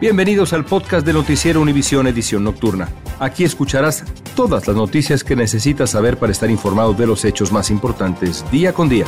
Bienvenidos al podcast de Noticiero Univisión Edición Nocturna. Aquí escucharás todas las noticias que necesitas saber para estar informado de los hechos más importantes día con día.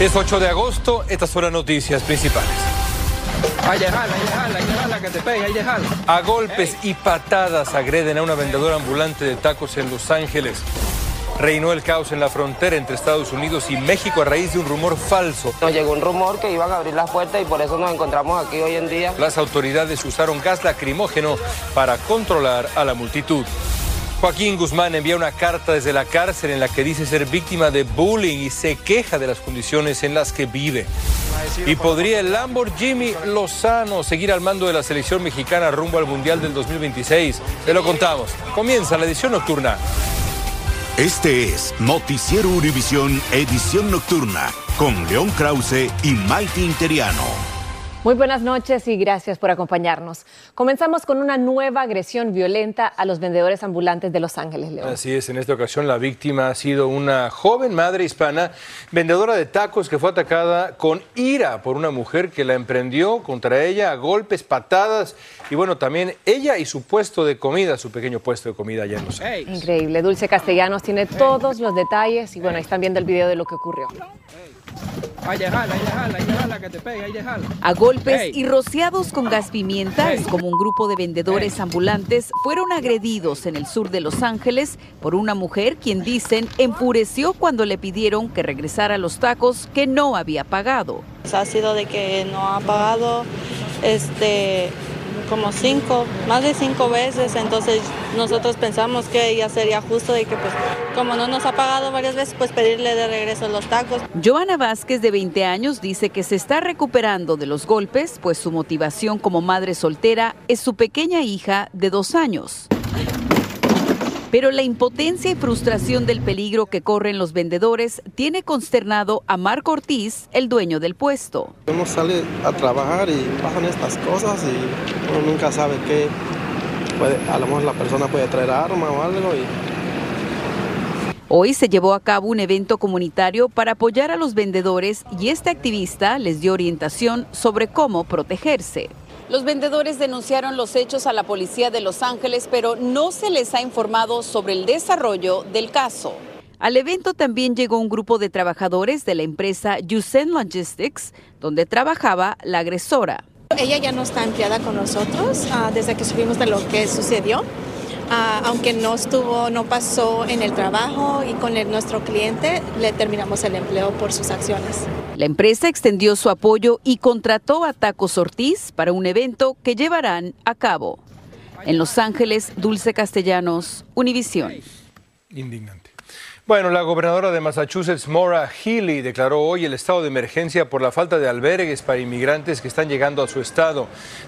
Es 8 de agosto, estas son las noticias principales. A golpes y patadas agreden a una vendedora ambulante de tacos en Los Ángeles. Reinó el caos en la frontera entre Estados Unidos y México a raíz de un rumor falso. Nos llegó un rumor que iban a abrir las puertas y por eso nos encontramos aquí hoy en día. Las autoridades usaron gas lacrimógeno para controlar a la multitud. Joaquín Guzmán envía una carta desde la cárcel en la que dice ser víctima de bullying y se queja de las condiciones en las que vive. Y podría el Lamborghini Lozano seguir al mando de la selección mexicana rumbo al Mundial del 2026. Te lo contamos. Comienza la edición nocturna. Este es Noticiero Univisión Edición Nocturna con León Krause y Maite Interiano. Muy buenas noches y gracias por acompañarnos. Comenzamos con una nueva agresión violenta a los vendedores ambulantes de Los Ángeles, León. Así es, en esta ocasión la víctima ha sido una joven madre hispana, vendedora de tacos que fue atacada con ira por una mujer que la emprendió contra ella a golpes, patadas y bueno, también ella y su puesto de comida, su pequeño puesto de comida allá en Los Ángeles. Increíble, Dulce Castellanos tiene todos los detalles y bueno, ahí están viendo el video de lo que ocurrió. A golpes y rociados con gas pimienta, es como un grupo de vendedores ambulantes fueron agredidos en el sur de Los Ángeles por una mujer quien dicen enfureció cuando le pidieron que regresara los tacos que no había pagado. Ha sido de que no ha pagado este como cinco, más de cinco veces, entonces nosotros pensamos que ya sería justo de que pues como no nos ha pagado varias veces, pues pedirle de regreso los tacos. Joana Vázquez, de 20 años, dice que se está recuperando de los golpes, pues su motivación como madre soltera es su pequeña hija de dos años. Pero la impotencia y frustración del peligro que corren los vendedores tiene consternado a Marco Ortiz, el dueño del puesto. Uno sale a trabajar y pasan estas cosas y uno nunca sabe qué puede, a lo mejor la persona puede traer arma o algo y Hoy se llevó a cabo un evento comunitario para apoyar a los vendedores y este activista les dio orientación sobre cómo protegerse. Los vendedores denunciaron los hechos a la policía de Los Ángeles, pero no se les ha informado sobre el desarrollo del caso. Al evento también llegó un grupo de trabajadores de la empresa Yusen Logistics, donde trabajaba la agresora. Ella ya no está empleada con nosotros ah, desde que supimos de lo que sucedió. Ah, aunque no estuvo, no pasó en el trabajo y con nuestro cliente, le terminamos el empleo por sus acciones. La empresa extendió su apoyo y contrató a Tacos Ortiz para un evento que llevarán a cabo. En Los Ángeles, Dulce Castellanos, Univisión. Indignante. Bueno, la gobernadora de Massachusetts, Maura Healy, declaró hoy el estado de emergencia por la falta de albergues para inmigrantes que están llegando a su estado.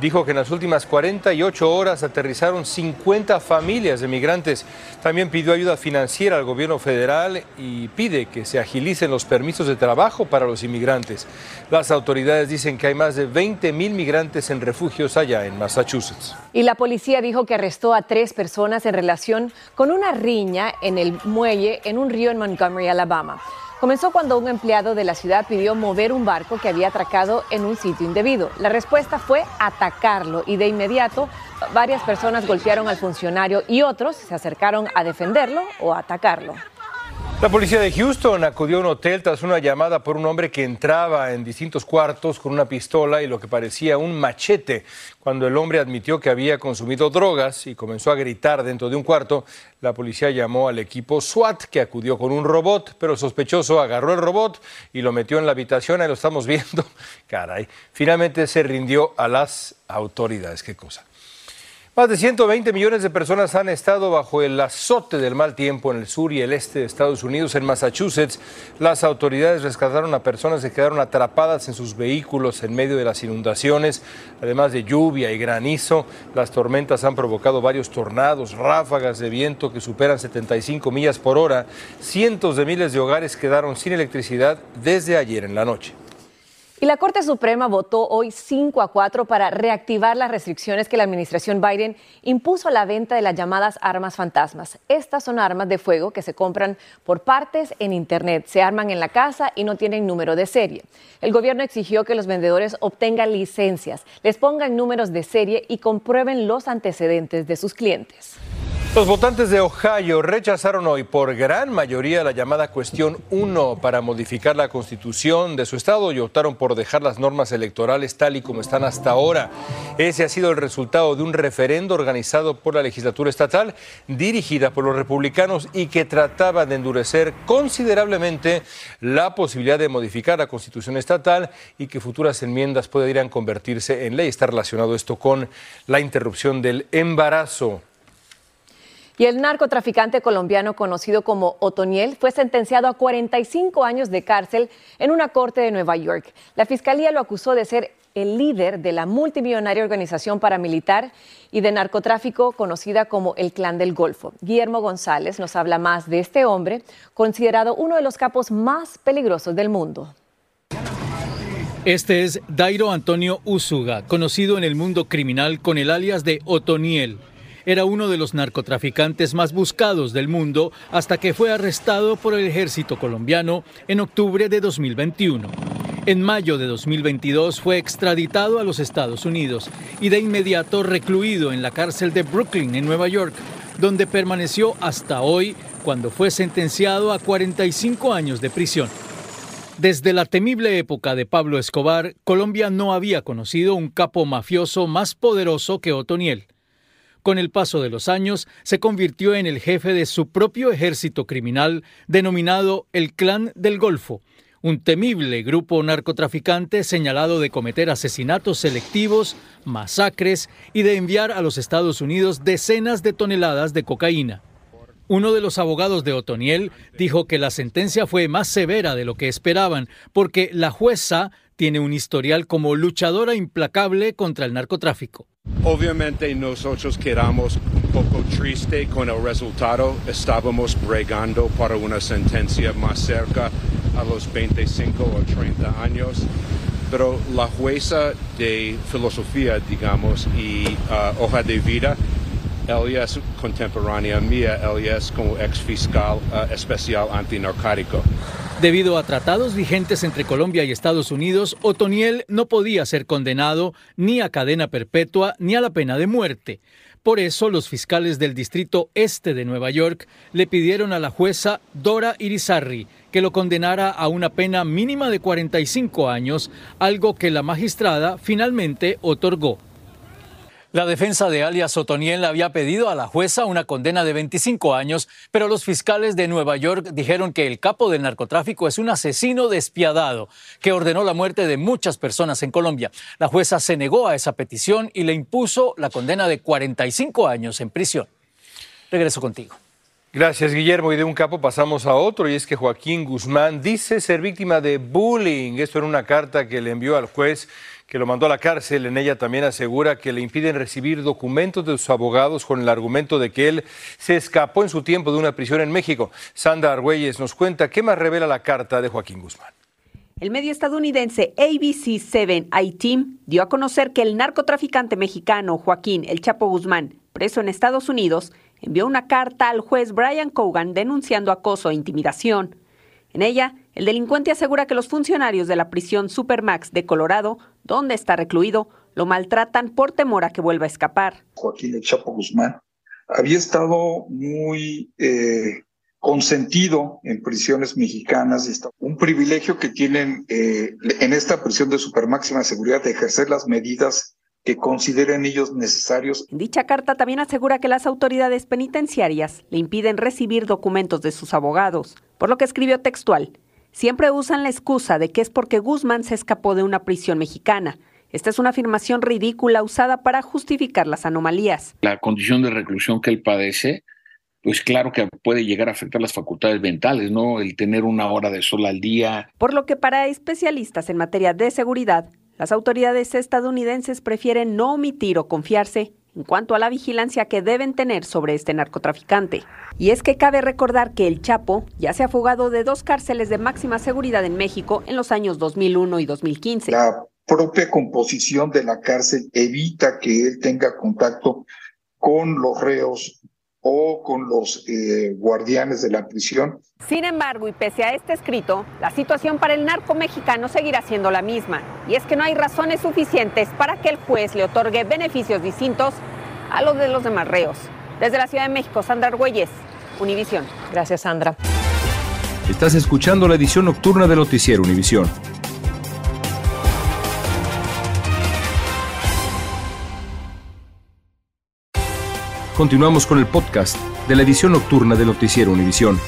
Dijo que en las últimas 48 horas aterrizaron 50 familias de migrantes. También pidió ayuda financiera al gobierno federal y pide que se agilicen los permisos de trabajo para los inmigrantes. Las autoridades dicen que hay más de 20 mil migrantes en refugios allá en Massachusetts. Y la policía dijo que arrestó a tres personas en relación con una riña en el muelle en un río en Montgomery, Alabama. Comenzó cuando un empleado de la ciudad pidió mover un barco que había atracado en un sitio indebido. La respuesta fue atacarlo y de inmediato varias personas golpearon al funcionario y otros se acercaron a defenderlo o atacarlo. La policía de Houston acudió a un hotel tras una llamada por un hombre que entraba en distintos cuartos con una pistola y lo que parecía un machete. Cuando el hombre admitió que había consumido drogas y comenzó a gritar dentro de un cuarto, la policía llamó al equipo SWAT que acudió con un robot, pero el sospechoso agarró el robot y lo metió en la habitación, ahí lo estamos viendo. Caray, finalmente se rindió a las autoridades. ¿Qué cosa? Más de 120 millones de personas han estado bajo el azote del mal tiempo en el sur y el este de Estados Unidos. En Massachusetts, las autoridades rescataron a personas que quedaron atrapadas en sus vehículos en medio de las inundaciones, además de lluvia y granizo. Las tormentas han provocado varios tornados, ráfagas de viento que superan 75 millas por hora. Cientos de miles de hogares quedaron sin electricidad desde ayer en la noche. Y la Corte Suprema votó hoy 5 a 4 para reactivar las restricciones que la administración Biden impuso a la venta de las llamadas armas fantasmas. Estas son armas de fuego que se compran por partes en Internet, se arman en la casa y no tienen número de serie. El gobierno exigió que los vendedores obtengan licencias, les pongan números de serie y comprueben los antecedentes de sus clientes. Los votantes de Ohio rechazaron hoy por gran mayoría la llamada cuestión 1 para modificar la constitución de su estado y optaron por dejar las normas electorales tal y como están hasta ahora. Ese ha sido el resultado de un referendo organizado por la legislatura estatal dirigida por los republicanos y que trataba de endurecer considerablemente la posibilidad de modificar la constitución estatal y que futuras enmiendas pudieran convertirse en ley. Está relacionado esto con la interrupción del embarazo. Y el narcotraficante colombiano conocido como Otoniel fue sentenciado a 45 años de cárcel en una corte de Nueva York. La fiscalía lo acusó de ser el líder de la multimillonaria organización paramilitar y de narcotráfico conocida como el Clan del Golfo. Guillermo González nos habla más de este hombre, considerado uno de los capos más peligrosos del mundo. Este es Dairo Antonio Usuga, conocido en el mundo criminal con el alias de Otoniel era uno de los narcotraficantes más buscados del mundo hasta que fue arrestado por el ejército colombiano en octubre de 2021. En mayo de 2022 fue extraditado a los Estados Unidos y de inmediato recluido en la cárcel de Brooklyn, en Nueva York, donde permaneció hasta hoy cuando fue sentenciado a 45 años de prisión. Desde la temible época de Pablo Escobar, Colombia no había conocido un capo mafioso más poderoso que Otoniel. Con el paso de los años, se convirtió en el jefe de su propio ejército criminal denominado el Clan del Golfo, un temible grupo narcotraficante señalado de cometer asesinatos selectivos, masacres y de enviar a los Estados Unidos decenas de toneladas de cocaína. Uno de los abogados de Otoniel dijo que la sentencia fue más severa de lo que esperaban porque la jueza tiene un historial como luchadora implacable contra el narcotráfico. Obviamente nosotros quedamos un poco triste con el resultado. Estábamos bregando para una sentencia más cerca a los 25 o 30 años. Pero la jueza de filosofía, digamos, y uh, hoja de vida, ella es contemporánea mía, ella es como ex fiscal uh, especial antinarcótico. Debido a tratados vigentes entre Colombia y Estados Unidos, Otoniel no podía ser condenado ni a cadena perpetua ni a la pena de muerte. Por eso, los fiscales del Distrito Este de Nueva York le pidieron a la jueza Dora Irizarry que lo condenara a una pena mínima de 45 años, algo que la magistrada finalmente otorgó. La defensa de alias Otoniel había pedido a la jueza una condena de 25 años, pero los fiscales de Nueva York dijeron que el capo del narcotráfico es un asesino despiadado que ordenó la muerte de muchas personas en Colombia. La jueza se negó a esa petición y le impuso la condena de 45 años en prisión. Regreso contigo. Gracias, Guillermo. Y de un capo pasamos a otro, y es que Joaquín Guzmán dice ser víctima de bullying. Esto era una carta que le envió al juez que lo mandó a la cárcel. En ella también asegura que le impiden recibir documentos de sus abogados con el argumento de que él se escapó en su tiempo de una prisión en México. Sandra Argüelles nos cuenta qué más revela la carta de Joaquín Guzmán. El medio estadounidense ABC7 I-Team dio a conocer que el narcotraficante mexicano Joaquín El Chapo Guzmán, preso en Estados Unidos, envió una carta al juez Brian Cogan denunciando acoso e intimidación. En ella, el delincuente asegura que los funcionarios de la prisión Supermax de Colorado, donde está recluido, lo maltratan por temor a que vuelva a escapar. Joaquín El Chapo Guzmán había estado muy eh, consentido en prisiones mexicanas. Un privilegio que tienen eh, en esta prisión de supermáxima seguridad de ejercer las medidas que consideren ellos necesarios. En dicha carta también asegura que las autoridades penitenciarias le impiden recibir documentos de sus abogados, por lo que escribió textual. Siempre usan la excusa de que es porque Guzmán se escapó de una prisión mexicana. Esta es una afirmación ridícula usada para justificar las anomalías. La condición de reclusión que él padece, pues claro que puede llegar a afectar las facultades mentales, ¿no? El tener una hora de sol al día. Por lo que para especialistas en materia de seguridad, las autoridades estadounidenses prefieren no omitir o confiarse en cuanto a la vigilancia que deben tener sobre este narcotraficante. Y es que cabe recordar que el Chapo ya se ha fugado de dos cárceles de máxima seguridad en México en los años 2001 y 2015. La propia composición de la cárcel evita que él tenga contacto con los reos o con los eh, guardianes de la prisión. Sin embargo, y pese a este escrito, la situación para el narco mexicano seguirá siendo la misma. Y es que no hay razones suficientes para que el juez le otorgue beneficios distintos a los de los demás reos. Desde la Ciudad de México, Sandra Argüelles, Univisión. Gracias, Sandra. Estás escuchando la edición nocturna de Noticiero Univisión. Continuamos con el podcast de la edición nocturna de Noticiero Univisión.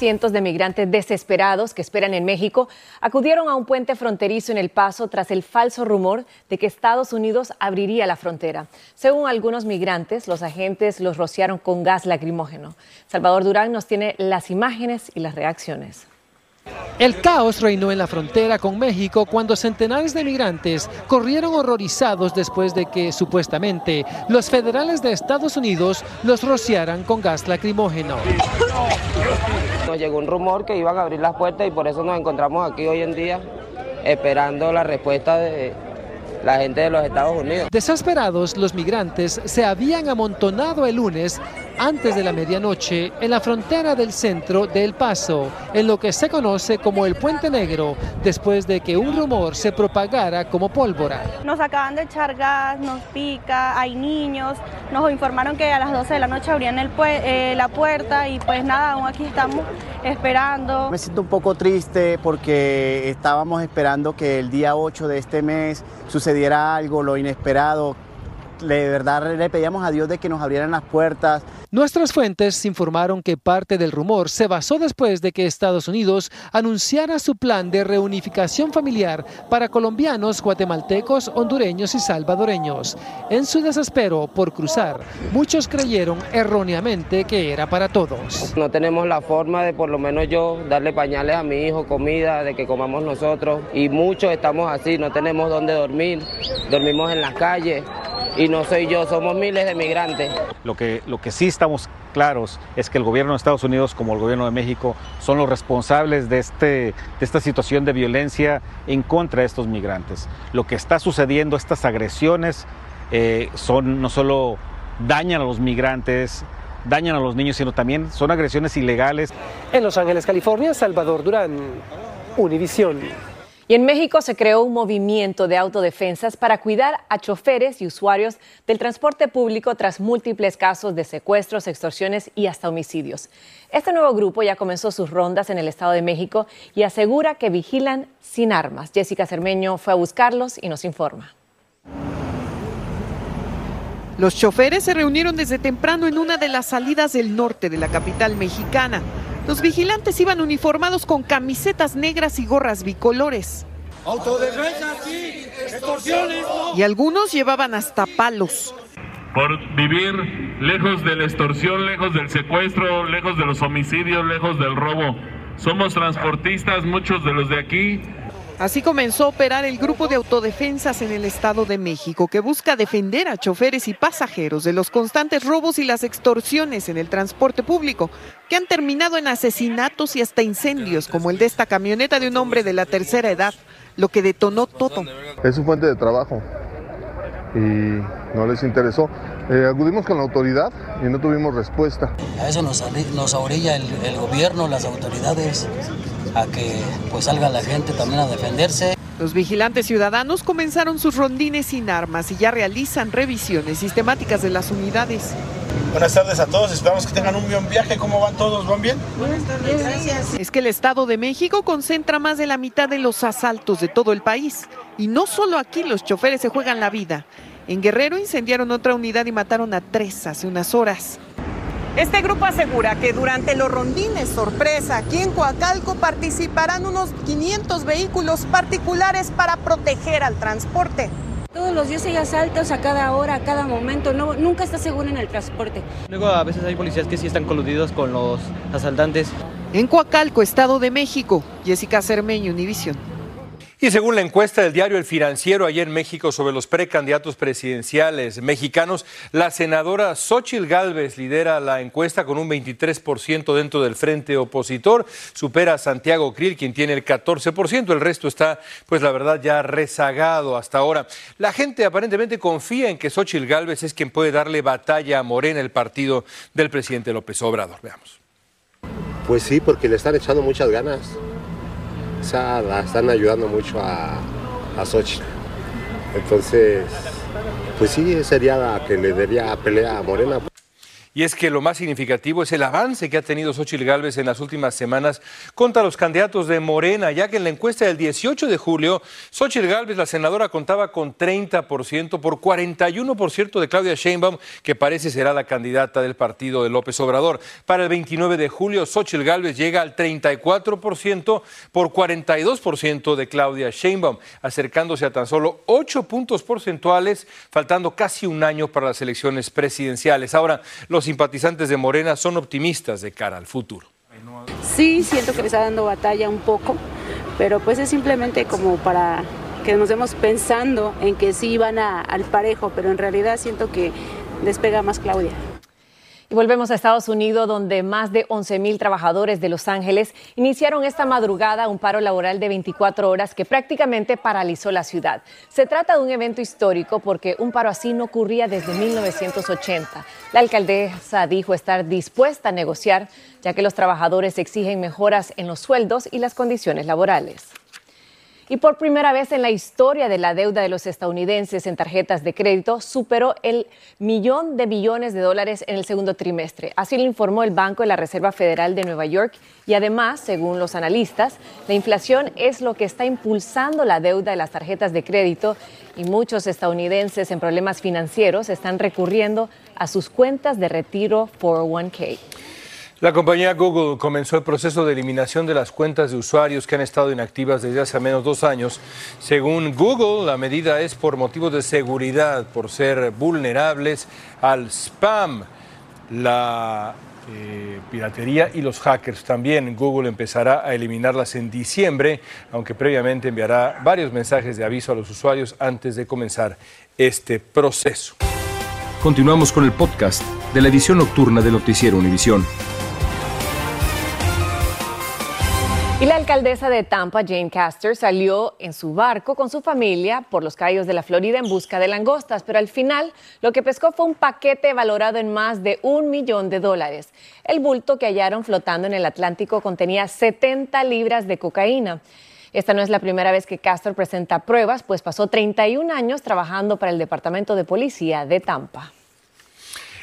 Cientos de migrantes desesperados que esperan en México acudieron a un puente fronterizo en El Paso tras el falso rumor de que Estados Unidos abriría la frontera. Según algunos migrantes, los agentes los rociaron con gas lacrimógeno. Salvador Durán nos tiene las imágenes y las reacciones. El caos reinó en la frontera con México cuando centenares de migrantes corrieron horrorizados después de que, supuestamente, los federales de Estados Unidos los rociaran con gas lacrimógeno. Nos llegó un rumor que iban a abrir las puertas y por eso nos encontramos aquí hoy en día esperando la respuesta de, la gente de los Estados Unidos. Desesperados, los migrantes se habían amontonado el lunes antes de la medianoche en la frontera del centro de El Paso, en lo que se conoce como el Puente Negro, después de que un rumor se propagara como pólvora. Nos acaban de echar gas, nos pica, hay niños, nos informaron que a las 12 de la noche abrían el eh, la puerta y pues nada, aún aquí estamos esperando. Me siento un poco triste porque estábamos esperando que el día 8 de este mes sucediera algo, lo inesperado. De verdad le pedíamos a Dios de que nos abrieran las puertas. Nuestras fuentes informaron que parte del rumor se basó después de que Estados Unidos anunciara su plan de reunificación familiar para colombianos, guatemaltecos, hondureños y salvadoreños. En su desespero por cruzar, muchos creyeron erróneamente que era para todos. No tenemos la forma de, por lo menos yo, darle pañales a mi hijo, comida, de que comamos nosotros. Y muchos estamos así, no tenemos dónde dormir, dormimos en las calles y no soy yo, somos miles de migrantes. Lo que, lo que sí estamos claros es que el gobierno de Estados Unidos como el gobierno de México son los responsables de, este, de esta situación de violencia en contra de estos migrantes. Lo que está sucediendo, estas agresiones, eh, son no solo dañan a los migrantes, dañan a los niños, sino también son agresiones ilegales. En Los Ángeles, California, Salvador Durán, Univisión. Y en México se creó un movimiento de autodefensas para cuidar a choferes y usuarios del transporte público tras múltiples casos de secuestros, extorsiones y hasta homicidios. Este nuevo grupo ya comenzó sus rondas en el Estado de México y asegura que vigilan sin armas. Jessica Cermeño fue a buscarlos y nos informa. Los choferes se reunieron desde temprano en una de las salidas del norte de la capital mexicana. Los vigilantes iban uniformados con camisetas negras y gorras bicolores. Autodefensa, sí, extorsiones. Y algunos llevaban hasta palos. Por vivir lejos de la extorsión, lejos del secuestro, lejos de los homicidios, lejos del robo. Somos transportistas, muchos de los de aquí, Así comenzó a operar el grupo de autodefensas en el Estado de México, que busca defender a choferes y pasajeros de los constantes robos y las extorsiones en el transporte público, que han terminado en asesinatos y hasta incendios, como el de esta camioneta de un hombre de la tercera edad, lo que detonó todo. Es su fuente de trabajo y no les interesó. Eh, acudimos con la autoridad y no tuvimos respuesta. A eso nos, nos orilla el, el gobierno, las autoridades a que pues salga la gente también a defenderse. Los vigilantes ciudadanos comenzaron sus rondines sin armas y ya realizan revisiones sistemáticas de las unidades. Buenas tardes a todos, esperamos que tengan un buen viaje. ¿Cómo van todos? ¿Van bien? Buenas tardes, gracias. Es que el Estado de México concentra más de la mitad de los asaltos de todo el país. Y no solo aquí los choferes se juegan la vida. En Guerrero incendiaron otra unidad y mataron a tres hace unas horas. Este grupo asegura que durante los rondines sorpresa aquí en Coacalco participarán unos 500 vehículos particulares para proteger al transporte. Todos los días hay asaltos a cada hora, a cada momento, no, nunca está seguro en el transporte. Luego a veces hay policías que sí están coludidos con los asaltantes. En Coacalco, Estado de México, Jessica Cermeño, Univisión. Y según la encuesta del diario El Financiero ayer en México sobre los precandidatos presidenciales mexicanos, la senadora Xochil Gálvez lidera la encuesta con un 23% dentro del frente opositor, supera a Santiago Krill, quien tiene el 14%, el resto está, pues la verdad, ya rezagado hasta ahora. La gente aparentemente confía en que Xochil Gálvez es quien puede darle batalla a Morena, el partido del presidente López Obrador. Veamos. Pues sí, porque le están echando muchas ganas o sea, la están ayudando mucho a, a Xochitl. Entonces, pues sí, sería la que le daría pelea a Morena. Y es que lo más significativo es el avance que ha tenido Xochitl Gálvez en las últimas semanas contra los candidatos de Morena, ya que en la encuesta del 18 de julio, Xochitl Gálvez, la senadora, contaba con 30% por 41% de Claudia Sheinbaum, que parece será la candidata del partido de López Obrador. Para el 29 de julio, Xochitl Gálvez llega al 34% por 42% de Claudia Sheinbaum, acercándose a tan solo 8 puntos porcentuales, faltando casi un año para las elecciones presidenciales. Ahora, los los simpatizantes de Morena son optimistas de cara al futuro. Sí, siento que les está dando batalla un poco, pero pues es simplemente como para que nos demos pensando en que sí van al parejo, pero en realidad siento que despega más Claudia. Y volvemos a Estados Unidos, donde más de 11 mil trabajadores de Los Ángeles iniciaron esta madrugada un paro laboral de 24 horas que prácticamente paralizó la ciudad. Se trata de un evento histórico porque un paro así no ocurría desde 1980. La alcaldesa dijo estar dispuesta a negociar, ya que los trabajadores exigen mejoras en los sueldos y las condiciones laborales. Y por primera vez en la historia de la deuda de los estadounidenses en tarjetas de crédito superó el millón de billones de dólares en el segundo trimestre. Así lo informó el Banco de la Reserva Federal de Nueva York. Y además, según los analistas, la inflación es lo que está impulsando la deuda de las tarjetas de crédito y muchos estadounidenses en problemas financieros están recurriendo a sus cuentas de retiro 401k. La compañía Google comenzó el proceso de eliminación de las cuentas de usuarios que han estado inactivas desde hace menos dos años. Según Google, la medida es por motivos de seguridad, por ser vulnerables al spam, la eh, piratería y los hackers. También Google empezará a eliminarlas en diciembre, aunque previamente enviará varios mensajes de aviso a los usuarios antes de comenzar este proceso. Continuamos con el podcast de la edición nocturna de Noticiero Univisión. Y la alcaldesa de Tampa, Jane Castor, salió en su barco con su familia por los cayos de la Florida en busca de langostas, pero al final lo que pescó fue un paquete valorado en más de un millón de dólares. El bulto que hallaron flotando en el Atlántico contenía 70 libras de cocaína. Esta no es la primera vez que Castor presenta pruebas, pues pasó 31 años trabajando para el Departamento de Policía de Tampa.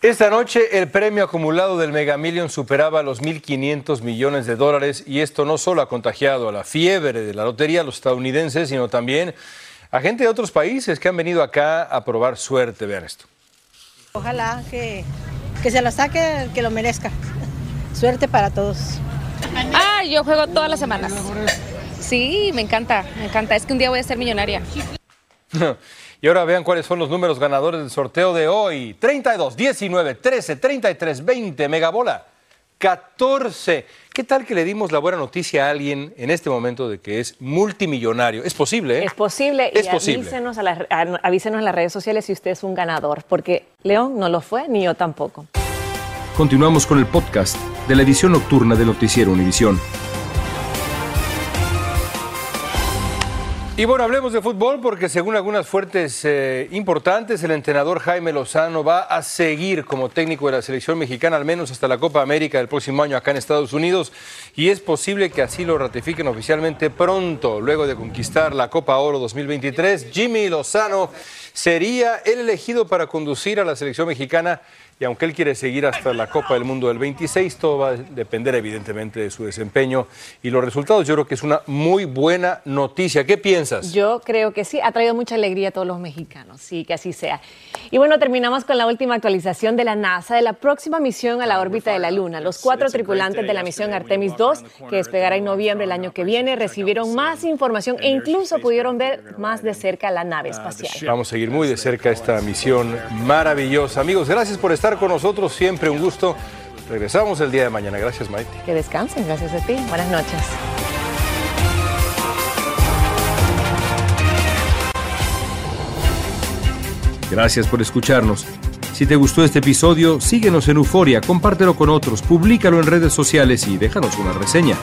Esta noche el premio acumulado del Mega Million superaba los 1.500 millones de dólares y esto no solo ha contagiado a la fiebre de la lotería a los estadounidenses, sino también a gente de otros países que han venido acá a probar suerte. Vean esto. Ojalá que, que se lo saque, que lo merezca. Suerte para todos. Ah, yo juego todas las semanas. Sí, me encanta, me encanta. Es que un día voy a ser millonaria. Y ahora vean cuáles son los números ganadores del sorteo de hoy. 32, 19, 13, 33, 20, megabola, 14. ¿Qué tal que le dimos la buena noticia a alguien en este momento de que es multimillonario? Es posible, ¿eh? Es posible. Es y posible. Avísenos, a las, avísenos en las redes sociales si usted es un ganador, porque León no lo fue, ni yo tampoco. Continuamos con el podcast de la edición nocturna de Noticiero Univisión. Y bueno, hablemos de fútbol porque según algunas fuertes eh, importantes, el entrenador Jaime Lozano va a seguir como técnico de la selección mexicana al menos hasta la Copa América del próximo año acá en Estados Unidos y es posible que así lo ratifiquen oficialmente pronto, luego de conquistar la Copa Oro 2023. Jimmy Lozano sería el elegido para conducir a la selección mexicana y aunque él quiere seguir hasta la Copa del Mundo del 26, todo va a depender evidentemente de su desempeño y los resultados. Yo creo que es una muy buena noticia. ¿Qué piensas? Yo creo que sí, ha traído mucha alegría a todos los mexicanos, sí, que así sea. Y bueno, terminamos con la última actualización de la NASA de la próxima misión a la órbita de la Luna. Los cuatro tripulantes de la misión Artemis 2, que despegará en noviembre del año que viene, recibieron más información e incluso pudieron ver más de cerca la nave espacial. Vamos a seguir muy de cerca esta misión maravillosa. Amigos, gracias por con nosotros, siempre un gusto. Regresamos el día de mañana. Gracias, Maite. Que descansen, gracias a ti. Buenas noches. Gracias por escucharnos. Si te gustó este episodio, síguenos en Euforia, compártelo con otros, públicalo en redes sociales y déjanos una reseña.